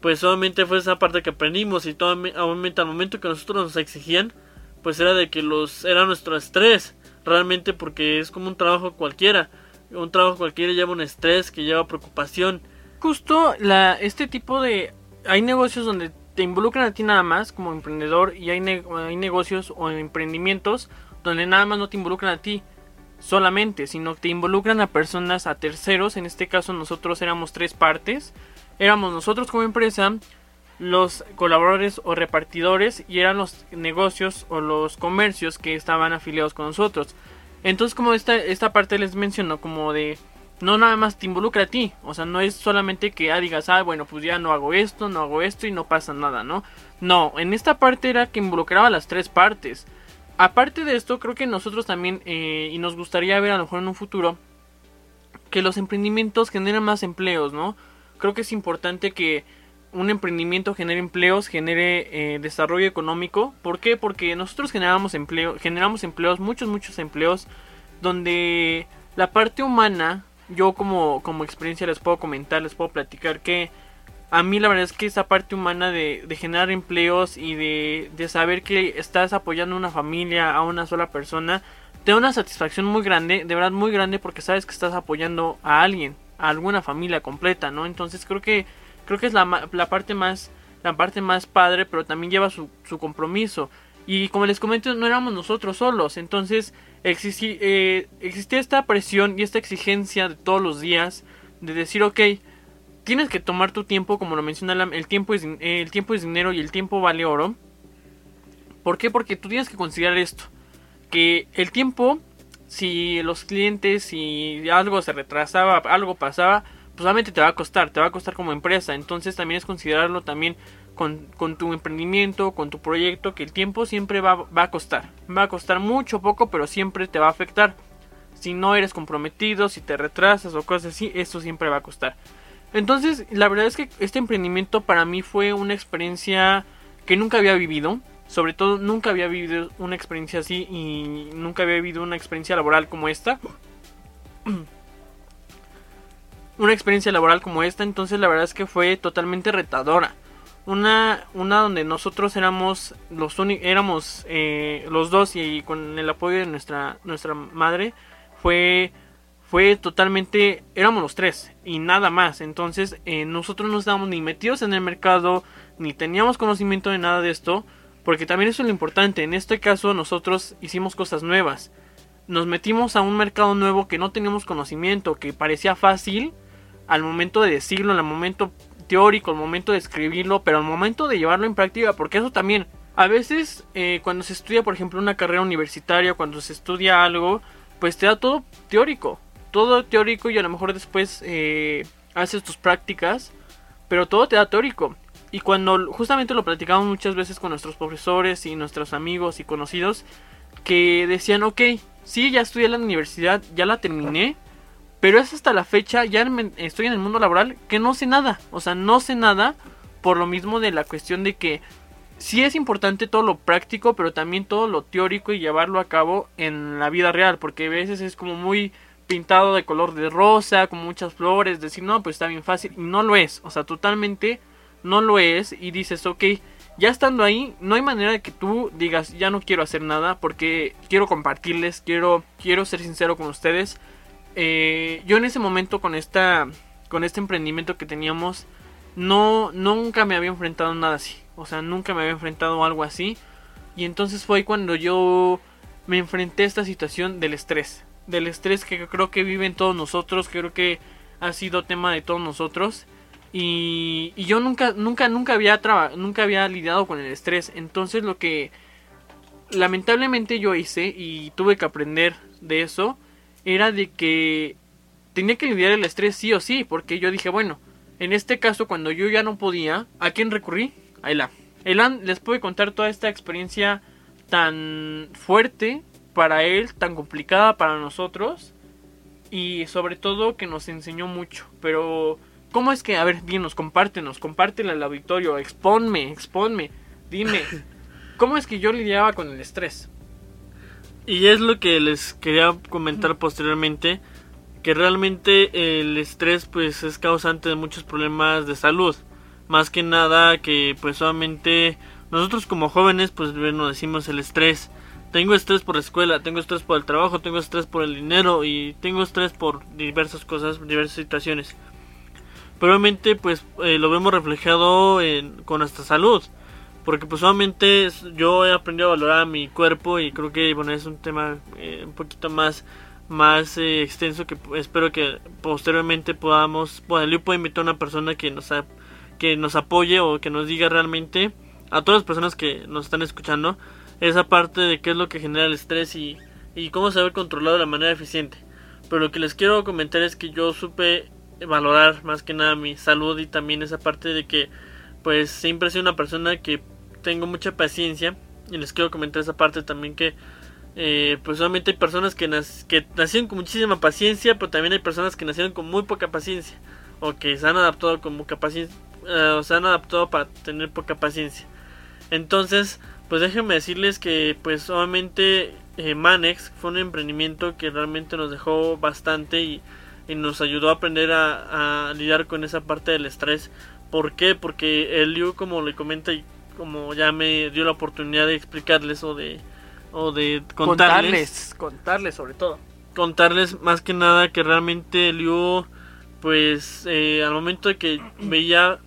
pues obviamente fue esa parte que aprendimos y todo, obviamente al momento que nosotros nos exigían, pues era de que los era nuestro estrés, realmente porque es como un trabajo cualquiera, un trabajo cualquiera lleva un estrés, que lleva preocupación. Justo la este tipo de hay negocios donde te involucran a ti nada más como emprendedor y hay, hay negocios o emprendimientos donde nada más no te involucran a ti solamente, sino que te involucran a personas, a terceros. En este caso nosotros éramos tres partes. Éramos nosotros como empresa, los colaboradores o repartidores y eran los negocios o los comercios que estaban afiliados con nosotros. Entonces como esta, esta parte les menciono como de no nada más te involucra a ti, o sea, no es solamente que ah, digas, ah, bueno, pues ya no hago esto, no hago esto y no pasa nada, ¿no? No, en esta parte era que involucraba las tres partes. Aparte de esto, creo que nosotros también, eh, y nos gustaría ver a lo mejor en un futuro, que los emprendimientos generen más empleos, ¿no? Creo que es importante que un emprendimiento genere empleos, genere eh, desarrollo económico. ¿Por qué? Porque nosotros generamos empleo, generamos empleos, muchos, muchos empleos, donde la parte humana, yo como, como experiencia les puedo comentar, les puedo platicar que a mí la verdad es que esa parte humana de, generar empleos y de, saber que estás apoyando a una familia, a una sola persona, te da una satisfacción muy grande, de verdad muy grande porque sabes que estás apoyando a alguien, alguna familia completa, ¿no? Entonces creo que creo que es la, la parte más la parte más padre, pero también lleva su, su compromiso. Y como les comento, no éramos nosotros solos, entonces eh, existía esta presión y esta exigencia de todos los días de decir, ok, tienes que tomar tu tiempo, como lo menciona el tiempo es, el tiempo es dinero y el tiempo vale oro. ¿Por qué? Porque tú tienes que considerar esto, que el tiempo, si los clientes, si algo se retrasaba, algo pasaba, pues obviamente te va a costar, te va a costar como empresa. Entonces también es considerarlo también con, con tu emprendimiento, con tu proyecto, que el tiempo siempre va, va a costar. Va a costar mucho, poco, pero siempre te va a afectar. Si no eres comprometido, si te retrasas o cosas así, eso siempre va a costar. Entonces, la verdad es que este emprendimiento para mí fue una experiencia que nunca había vivido. Sobre todo, nunca había vivido una experiencia así y nunca había vivido una experiencia laboral como esta. una experiencia laboral como esta, entonces la verdad es que fue totalmente retadora. una, una donde nosotros éramos los éramos eh, los dos y, con el apoyo de nuestra, nuestra madre fue, fue totalmente, éramos los tres y nada más. Entonces eh, nosotros no estábamos ni metidos en el mercado, ni teníamos conocimiento de nada de esto, porque también eso es lo importante. En este caso nosotros hicimos cosas nuevas. Nos metimos a un mercado nuevo que no teníamos conocimiento, que parecía fácil al momento de decirlo, al momento teórico, al momento de escribirlo, pero al momento de llevarlo en práctica, porque eso también, a veces eh, cuando se estudia, por ejemplo, una carrera universitaria, cuando se estudia algo, pues te da todo teórico, todo teórico y a lo mejor después eh, haces tus prácticas, pero todo te da teórico. Y cuando justamente lo platicamos muchas veces con nuestros profesores y nuestros amigos y conocidos, que decían, ok, sí, ya estudié en la universidad, ya la terminé, pero es hasta la fecha, ya estoy en el mundo laboral, que no sé nada. O sea, no sé nada por lo mismo de la cuestión de que sí es importante todo lo práctico, pero también todo lo teórico y llevarlo a cabo en la vida real, porque a veces es como muy pintado de color de rosa, con muchas flores, decir, no, pues está bien fácil, y no lo es, o sea, totalmente no lo es, y dices, ok, ya estando ahí, no hay manera de que tú digas, ya no quiero hacer nada, porque quiero compartirles, quiero, quiero ser sincero con ustedes, eh, yo en ese momento con esta con este emprendimiento que teníamos no nunca me había enfrentado a nada así. O sea nunca me había enfrentado a algo así. Y entonces fue cuando yo me enfrenté a esta situación del estrés. Del estrés que creo que viven todos nosotros creo que ha sido tema de todos nosotros y, yo nunca nunca nunca había nunca había lidiado con el estrés entonces lo que lamentablemente yo hice y tuve que aprender de eso era de que tenía que lidiar el estrés sí o sí, porque yo dije, bueno, en este caso cuando yo ya no podía, ¿a quién recurrí? A Elan. Elan les puede contar toda esta experiencia tan fuerte para él, tan complicada para nosotros y sobre todo que nos enseñó mucho, pero ¿cómo es que, a ver, dinos, compártenos, compártela al auditorio, exponme, exponme, dime, ¿cómo es que yo lidiaba con el estrés? Y es lo que les quería comentar posteriormente, que realmente el estrés pues es causante de muchos problemas de salud. Más que nada que pues solamente nosotros como jóvenes pues bueno decimos el estrés. Tengo estrés por la escuela, tengo estrés por el trabajo, tengo estrés por el dinero y tengo estrés por diversas cosas, diversas situaciones. Probablemente pues eh, lo vemos reflejado en, con nuestra salud. Porque pues solamente yo he aprendido a valorar mi cuerpo y creo que bueno es un tema eh, un poquito más más eh, extenso que espero que posteriormente podamos bueno yo puedo invitar a una persona que nos que nos apoye o que nos diga realmente a todas las personas que nos están escuchando esa parte de qué es lo que genera el estrés y, y cómo saber controlarlo de la manera eficiente. Pero lo que les quiero comentar es que yo supe valorar más que nada mi salud y también esa parte de que pues siempre he sido una persona que tengo mucha paciencia. Y les quiero comentar esa parte también que eh, pues solamente hay personas que, que nacieron con muchísima paciencia pero también hay personas que nacieron con muy poca paciencia o que se han adaptado con poca paciencia eh, o se han adaptado para tener poca paciencia. Entonces pues déjenme decirles que pues obviamente eh, Manex fue un emprendimiento que realmente nos dejó bastante y, nos ayudó a aprender a, a, lidiar con esa parte del estrés ¿por qué? porque el Liu como le comenta y como ya me dio la oportunidad de explicarles o de o de contarles contarles, sobre todo contarles más que nada que realmente Liu pues eh, al momento de que veía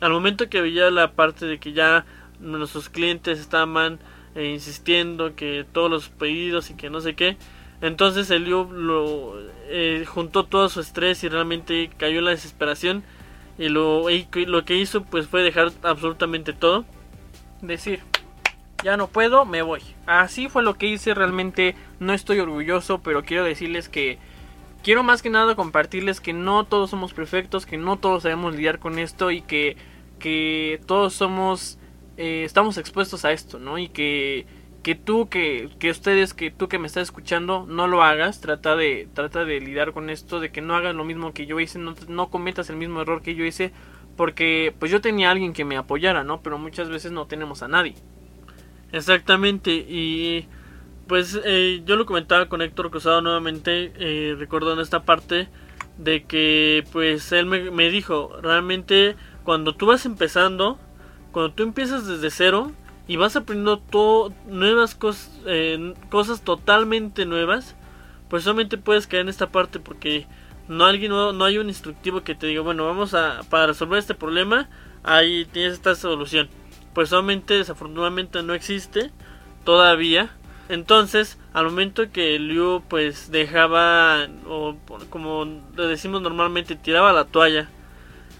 al momento que veía la parte de que ya nuestros clientes estaban eh, insistiendo que todos los pedidos y que no sé qué entonces el Liu lo eh, juntó todo su estrés y realmente cayó en la desesperación y lo, lo que hizo pues fue dejar absolutamente todo decir, ya no puedo, me voy. Así fue lo que hice, realmente no estoy orgulloso, pero quiero decirles que quiero más que nada compartirles que no todos somos perfectos, que no todos sabemos lidiar con esto y que, que todos somos, eh, estamos expuestos a esto, ¿no? Y que, que tú, que, que ustedes, que tú que me estás escuchando, no lo hagas, trata de, trata de lidiar con esto, de que no hagas lo mismo que yo hice, no, no cometas el mismo error que yo hice, porque pues yo tenía a alguien que me apoyara, ¿no? Pero muchas veces no tenemos a nadie. Exactamente, y pues eh, yo lo comentaba con Héctor Cruzado nuevamente, eh, recordando esta parte de que pues él me, me, dijo, realmente cuando tú vas empezando, cuando tú empiezas desde cero y vas aprendiendo todo, nuevas cosas, eh, cosas totalmente nuevas, pues solamente puedes caer en esta parte porque no, alguien, no, no hay un instructivo que te diga, bueno, vamos a, para resolver este problema, ahí tienes esta solución. Pues solamente, desafortunadamente, no existe todavía. Entonces, al momento que Liu pues dejaba, o como le decimos normalmente, tiraba la toalla,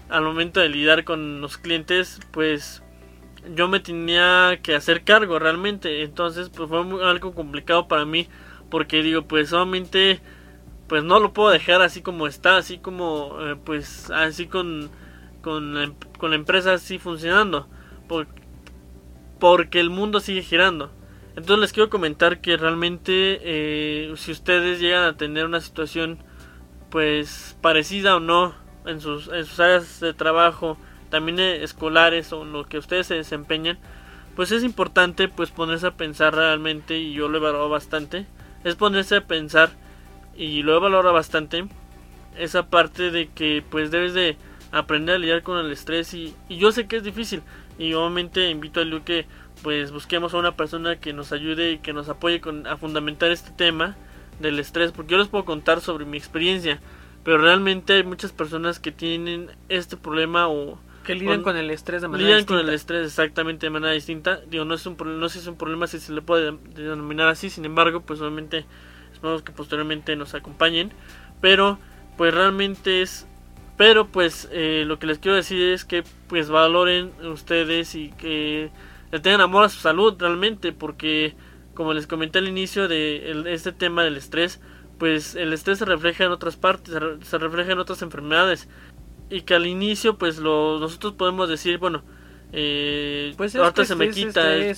al momento de lidiar con los clientes, pues yo me tenía que hacer cargo realmente. Entonces, pues fue algo complicado para mí, porque digo, pues solamente pues no lo puedo dejar así como está, así como eh, pues así con con la, em, con la empresa así funcionando, porque el mundo sigue girando. Entonces les quiero comentar que realmente eh, si ustedes llegan a tener una situación pues parecida o no en sus, en sus áreas de trabajo, también escolares o en lo que ustedes se desempeñan, pues es importante pues ponerse a pensar realmente y yo lo he valorado bastante, es ponerse a pensar y lo he valorado bastante esa parte de que pues debes de aprender a lidiar con el estrés y, yo sé que es difícil y obviamente invito a Lu que pues busquemos a una persona que nos ayude y que nos apoye con, a fundamentar este tema del estrés porque yo les puedo contar sobre mi experiencia pero realmente hay muchas personas que tienen este problema o que lidian con, el estrés de manera lidian con el estrés exactamente de manera distinta. Digo no es un no sé si es un problema si se le puede denominar así sin embargo pues obviamente esperamos que posteriormente nos acompañen. Pero pues realmente es pero pues eh, lo que les quiero decir es que pues valoren ustedes y que le tengan amor a su salud realmente porque como les comenté al inicio de este tema del estrés pues el estrés se refleja en otras partes se refleja en otras enfermedades y que al inicio pues lo, nosotros podemos decir bueno eh, pues ahorita se me quita eh,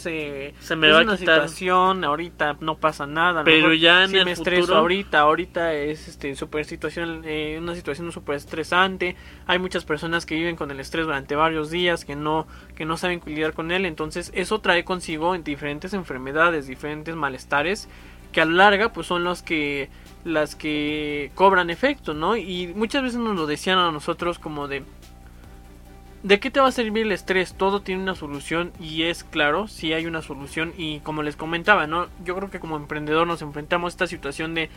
se me va a quitar. situación ahorita no pasa nada pero ya en el me estreso ahorita ahorita es este super situación eh, una situación súper estresante. Hay muchas personas que viven con el estrés durante varios días que no que no saben lidiar con él. Entonces eso trae consigo en diferentes enfermedades diferentes malestares que a la larga pues son los que las que cobran efecto no y muchas veces nos lo decían a nosotros como de ¿De qué te va a servir el estrés? Todo tiene una solución y es claro, si hay una solución y como les comentaba, ¿no? Yo creo que como emprendedor nos enfrentamos a esta situación de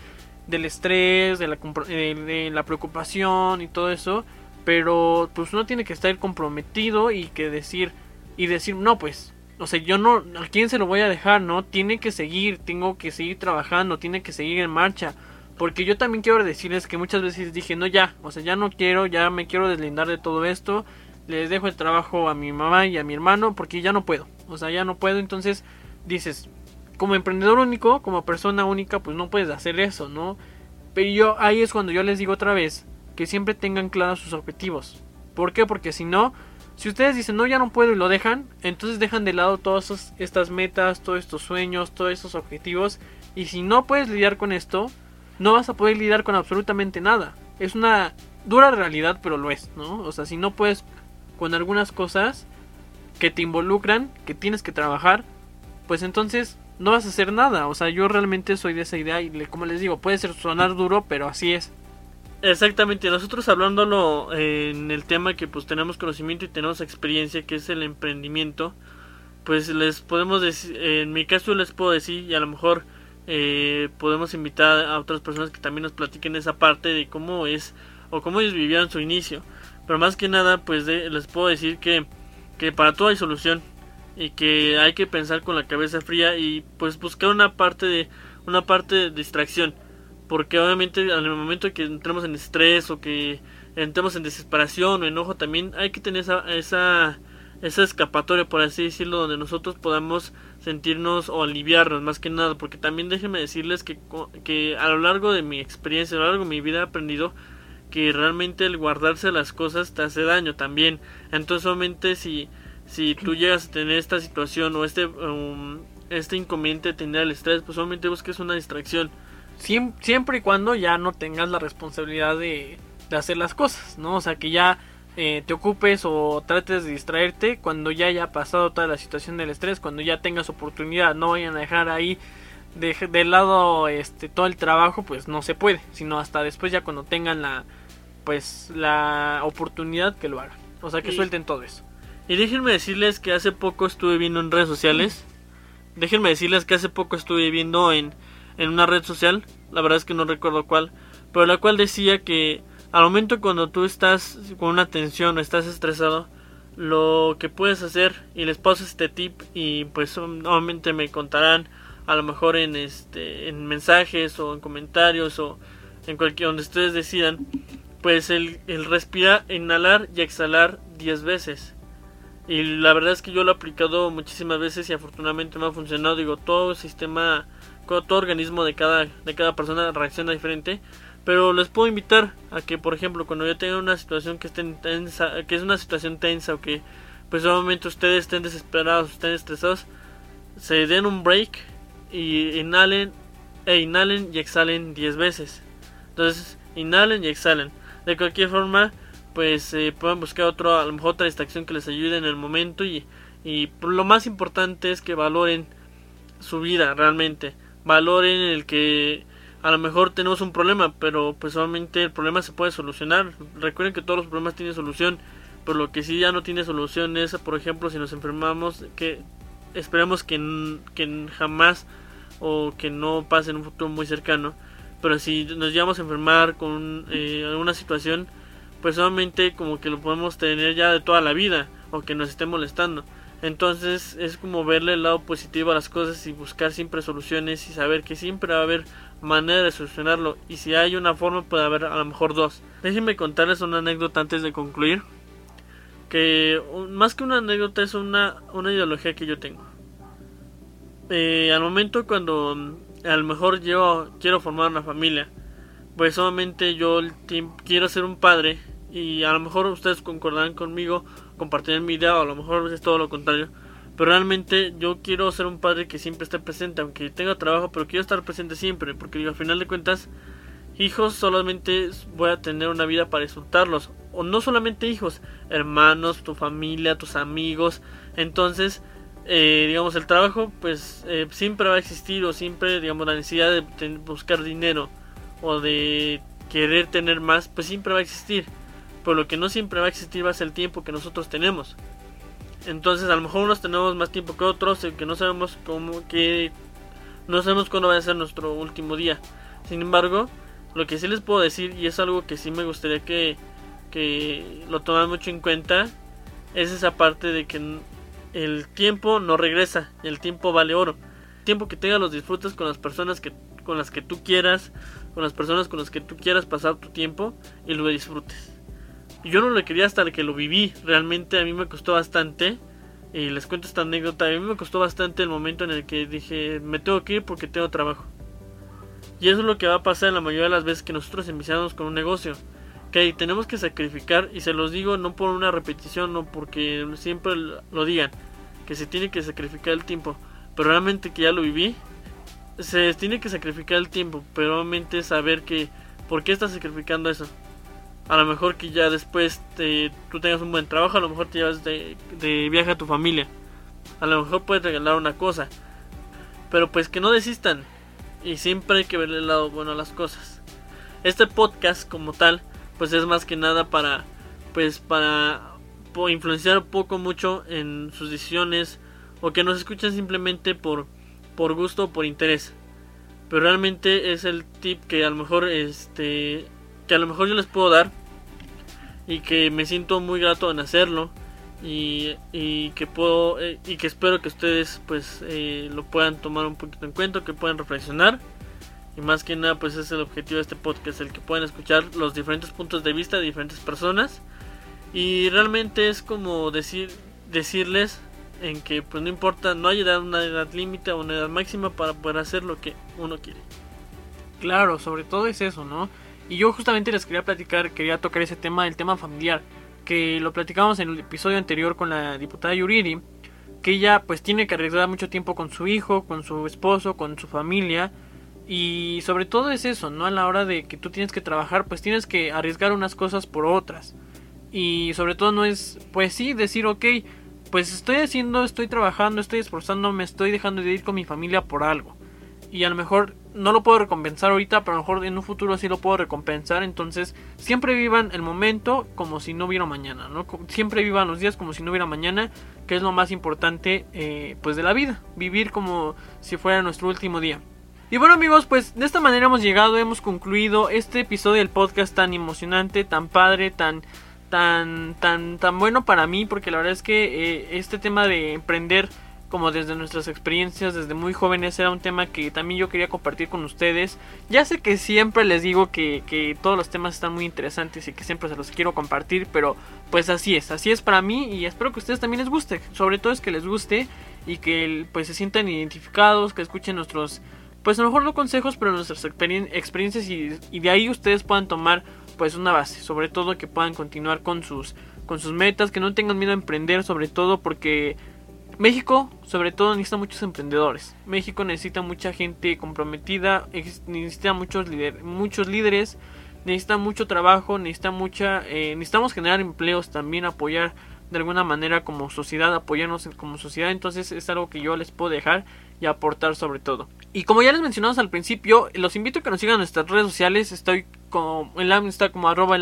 del estrés, de la, de, la preocupación y todo eso, pero pues uno tiene que estar comprometido y que decir y decir, no, pues, o sea, yo no a quién se lo voy a dejar, ¿no? Tiene que seguir, tengo que seguir trabajando, tiene que seguir en marcha. Porque yo también quiero decirles que muchas veces dije, no, ya, o sea, ya no quiero, ya me quiero deslindar de todo esto les dejo el trabajo a mi mamá y a mi hermano porque ya no puedo. O sea, ya no puedo. Entonces dices, como emprendedor único, como persona única, pues no puedes hacer eso, ¿no? Pero yo ahí es cuando yo les digo otra vez que siempre tengan claros sus objetivos. ¿Por qué? Porque si no, si ustedes dicen no, ya no puedo y lo dejan, entonces dejan de lado todas estas metas, todos estos sueños, todos estos objetivos. Y si no puedes lidiar con esto, no vas a poder lidiar con absolutamente nada. Es una dura realidad, pero lo es, ¿no? O sea, si no puedes con algunas cosas que te involucran, que tienes que trabajar, pues entonces no vas a hacer nada. O sea, yo realmente soy de esa idea y como les digo, puede ser sonar duro, pero así es. Exactamente, nosotros hablándolo en el tema que pues tenemos conocimiento y tenemos experiencia, que es el emprendimiento, pues les podemos decir, en mi caso les puedo decir y a lo mejor eh, podemos invitar a otras personas que también nos platiquen esa parte de cómo es o cómo ellos vivieron su inicio. Pero más que nada, pues les puedo decir que, que para todo hay solución y que hay que pensar con la cabeza fría y pues buscar una parte de una parte de distracción, porque obviamente en el momento que entremos en estrés o que entremos en desesperación o enojo también hay que tener esa esa esa escapatoria por así decirlo donde nosotros podamos sentirnos o aliviarnos más que nada porque también déjenme decirles que, que a lo largo de mi experiencia a lo largo de mi vida he aprendido que realmente el guardarse las cosas te hace daño también. Entonces, obviamente, si, si tú llegas a tener esta situación o este, um, este inconveniente de tener el estrés, pues obviamente busques una distracción. siempre y cuando ya no tengas la responsabilidad de, de hacer las cosas, ¿no? O sea, que ya eh, te ocupes o trates de distraerte cuando ya haya pasado toda la situación del estrés, cuando ya tengas oportunidad, no vayan a dejar ahí de, de lado este todo el trabajo, pues no se puede, sino hasta después ya cuando tengan la pues la oportunidad que lo hagan. O sea, que suelten todo eso. Y déjenme decirles que hace poco estuve viendo en redes sociales. Déjenme decirles que hace poco estuve viendo en, en una red social. La verdad es que no recuerdo cuál. Pero la cual decía que al momento cuando tú estás con una tensión o estás estresado, lo que puedes hacer y les paso este tip y pues nuevamente me contarán a lo mejor en este en mensajes o en comentarios o en cualquier donde ustedes decidan pues el, el respirar inhalar y exhalar 10 veces. Y la verdad es que yo lo he aplicado muchísimas veces y afortunadamente me ha funcionado. Digo todo sistema todo organismo de cada de cada persona reacciona diferente pero les puedo invitar a que, por ejemplo, cuando yo tenga una situación que esté tensa, que es una situación tensa o que pues obviamente ustedes estén desesperados, estén estresados, se den un break y inhalen e inhalen y exhalen 10 veces. Entonces, inhalen y exhalen. De cualquier forma, pues eh, pueden buscar otro, a lo mejor otra distracción que les ayude en el momento y, y lo más importante es que valoren su vida realmente. Valoren el que a lo mejor tenemos un problema, pero pues solamente el problema se puede solucionar. Recuerden que todos los problemas tienen solución, pero lo que sí ya no tiene solución es, por ejemplo, si nos enfermamos, que esperemos que, que jamás o que no pase en un futuro muy cercano, pero si nos llevamos a enfermar con eh, alguna situación, pues solamente como que lo podemos tener ya de toda la vida o que nos esté molestando. Entonces es como verle el lado positivo a las cosas y buscar siempre soluciones y saber que siempre va a haber manera de solucionarlo y si hay una forma puede haber a lo mejor dos. Déjenme contarles una anécdota antes de concluir. Que más que una anécdota es una, una ideología que yo tengo. Eh, al momento cuando mm, a lo mejor yo quiero formar una familia, pues solamente yo quiero ser un padre y a lo mejor ustedes concordarán conmigo, compartirán mi idea o a lo mejor es todo lo contrario pero realmente yo quiero ser un padre que siempre esté presente, aunque tenga trabajo, pero quiero estar presente siempre, porque digo, al final de cuentas, hijos solamente voy a tener una vida para disfrutarlos, o no solamente hijos, hermanos, tu familia, tus amigos, entonces, eh, digamos, el trabajo, pues eh, siempre va a existir, o siempre, digamos, la necesidad de buscar dinero, o de querer tener más, pues siempre va a existir, pero lo que no siempre va a existir va a ser el tiempo que nosotros tenemos. Entonces a lo mejor unos tenemos más tiempo que otros, que no sabemos cómo, que no sabemos cuándo va a ser nuestro último día. Sin embargo, lo que sí les puedo decir, y es algo que sí me gustaría que, que lo tomen mucho en cuenta, es esa parte de que el tiempo no regresa, el tiempo vale oro. El tiempo que tengas los disfrutes con las personas que, con las que tú quieras, con las personas con las que tú quieras pasar tu tiempo y lo disfrutes yo no lo quería hasta que lo viví. Realmente a mí me costó bastante. Y les cuento esta anécdota. A mí me costó bastante el momento en el que dije, me tengo que ir porque tengo trabajo. Y eso es lo que va a pasar en la mayoría de las veces que nosotros iniciamos con un negocio. Que tenemos que sacrificar, y se los digo no por una repetición, no porque siempre lo digan, que se tiene que sacrificar el tiempo. Pero realmente que ya lo viví, se tiene que sacrificar el tiempo, pero realmente saber que, ¿por qué estás sacrificando eso? A lo mejor que ya después te, tú tengas un buen trabajo, a lo mejor te llevas de, de viaje a tu familia, a lo mejor puedes regalar una cosa, pero pues que no desistan y siempre hay que ver el lado bueno a las cosas. Este podcast como tal, pues es más que nada para, pues para influenciar un poco mucho en sus decisiones o que nos escuchen simplemente por, por gusto o por interés. Pero realmente es el tip que a lo mejor este que a lo mejor yo les puedo dar y que me siento muy grato en hacerlo y, y que puedo eh, y que espero que ustedes pues eh, lo puedan tomar un poquito en cuenta que puedan reflexionar. Y más que nada pues es el objetivo de este podcast el que puedan escuchar los diferentes puntos de vista de diferentes personas. Y realmente es como decir decirles en que pues no importa no hay edad una edad límite o una edad máxima para poder hacer lo que uno quiere. Claro sobre todo es eso no y yo justamente les quería platicar, quería tocar ese tema, el tema familiar, que lo platicamos en el episodio anterior con la diputada Yuriri, que ella pues tiene que arreglar mucho tiempo con su hijo, con su esposo, con su familia, y sobre todo es eso, ¿no? A la hora de que tú tienes que trabajar, pues tienes que arriesgar unas cosas por otras. Y sobre todo no es, pues sí, decir, ok, pues estoy haciendo, estoy trabajando, estoy esforzándome, estoy dejando de ir con mi familia por algo. Y a lo mejor no lo puedo recompensar ahorita, pero a lo mejor en un futuro sí lo puedo recompensar. Entonces, siempre vivan el momento como si no hubiera mañana, ¿no? Siempre vivan los días como si no hubiera mañana, que es lo más importante, eh, pues, de la vida. Vivir como si fuera nuestro último día. Y bueno amigos, pues de esta manera hemos llegado, hemos concluido este episodio del podcast tan emocionante, tan padre, tan tan tan tan bueno para mí, porque la verdad es que eh, este tema de emprender como desde nuestras experiencias desde muy jóvenes era un tema que también yo quería compartir con ustedes. Ya sé que siempre les digo que, que, todos los temas están muy interesantes y que siempre se los quiero compartir, pero pues así es, así es para mí y espero que a ustedes también les guste. Sobre todo es que les guste y que pues se sientan identificados, que escuchen nuestros, pues a lo mejor no consejos, pero nuestras experiencias y, y de ahí ustedes puedan tomar pues una base. Sobre todo que puedan continuar con sus, con sus metas, que no tengan miedo a emprender, sobre todo porque México, sobre todo, necesita muchos emprendedores. México necesita mucha gente comprometida, necesita muchos, muchos líderes, necesita mucho trabajo, necesita mucha, eh, necesitamos generar empleos también, apoyar de alguna manera como sociedad, apoyarnos como sociedad. Entonces es algo que yo les puedo dejar y aportar sobre todo. Y como ya les mencionamos al principio, los invito a que nos sigan en nuestras redes sociales. Estoy como el está como arroba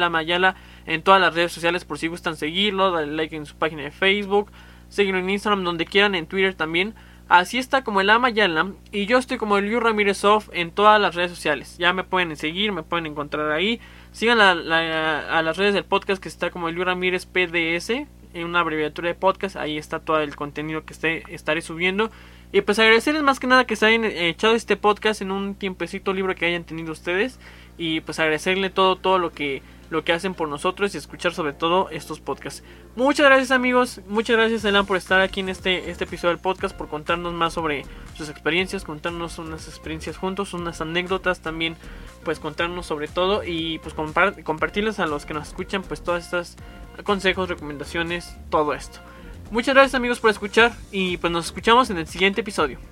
en todas las redes sociales por si gustan seguirlo, dale like en su página de Facebook Síguenos en Instagram, donde quieran, en Twitter también. Así está como el Ama Yala. Y yo estoy como el Liu Ramírez Off en todas las redes sociales. Ya me pueden seguir, me pueden encontrar ahí. Sigan a las redes del podcast que está como el Liu Ramírez PDS. En una abreviatura de podcast. Ahí está todo el contenido que esté, estaré subiendo. Y pues agradecerles más que nada que se hayan echado este podcast en un tiempecito libre que hayan tenido ustedes. Y pues agradecerle todo, todo lo que lo que hacen por nosotros y escuchar sobre todo estos podcasts. Muchas gracias amigos, muchas gracias Elan por estar aquí en este, este episodio del podcast, por contarnos más sobre sus experiencias, contarnos unas experiencias juntos, unas anécdotas también, pues contarnos sobre todo y pues compartirles a los que nos escuchan pues todas estas consejos, recomendaciones, todo esto. Muchas gracias amigos por escuchar y pues nos escuchamos en el siguiente episodio.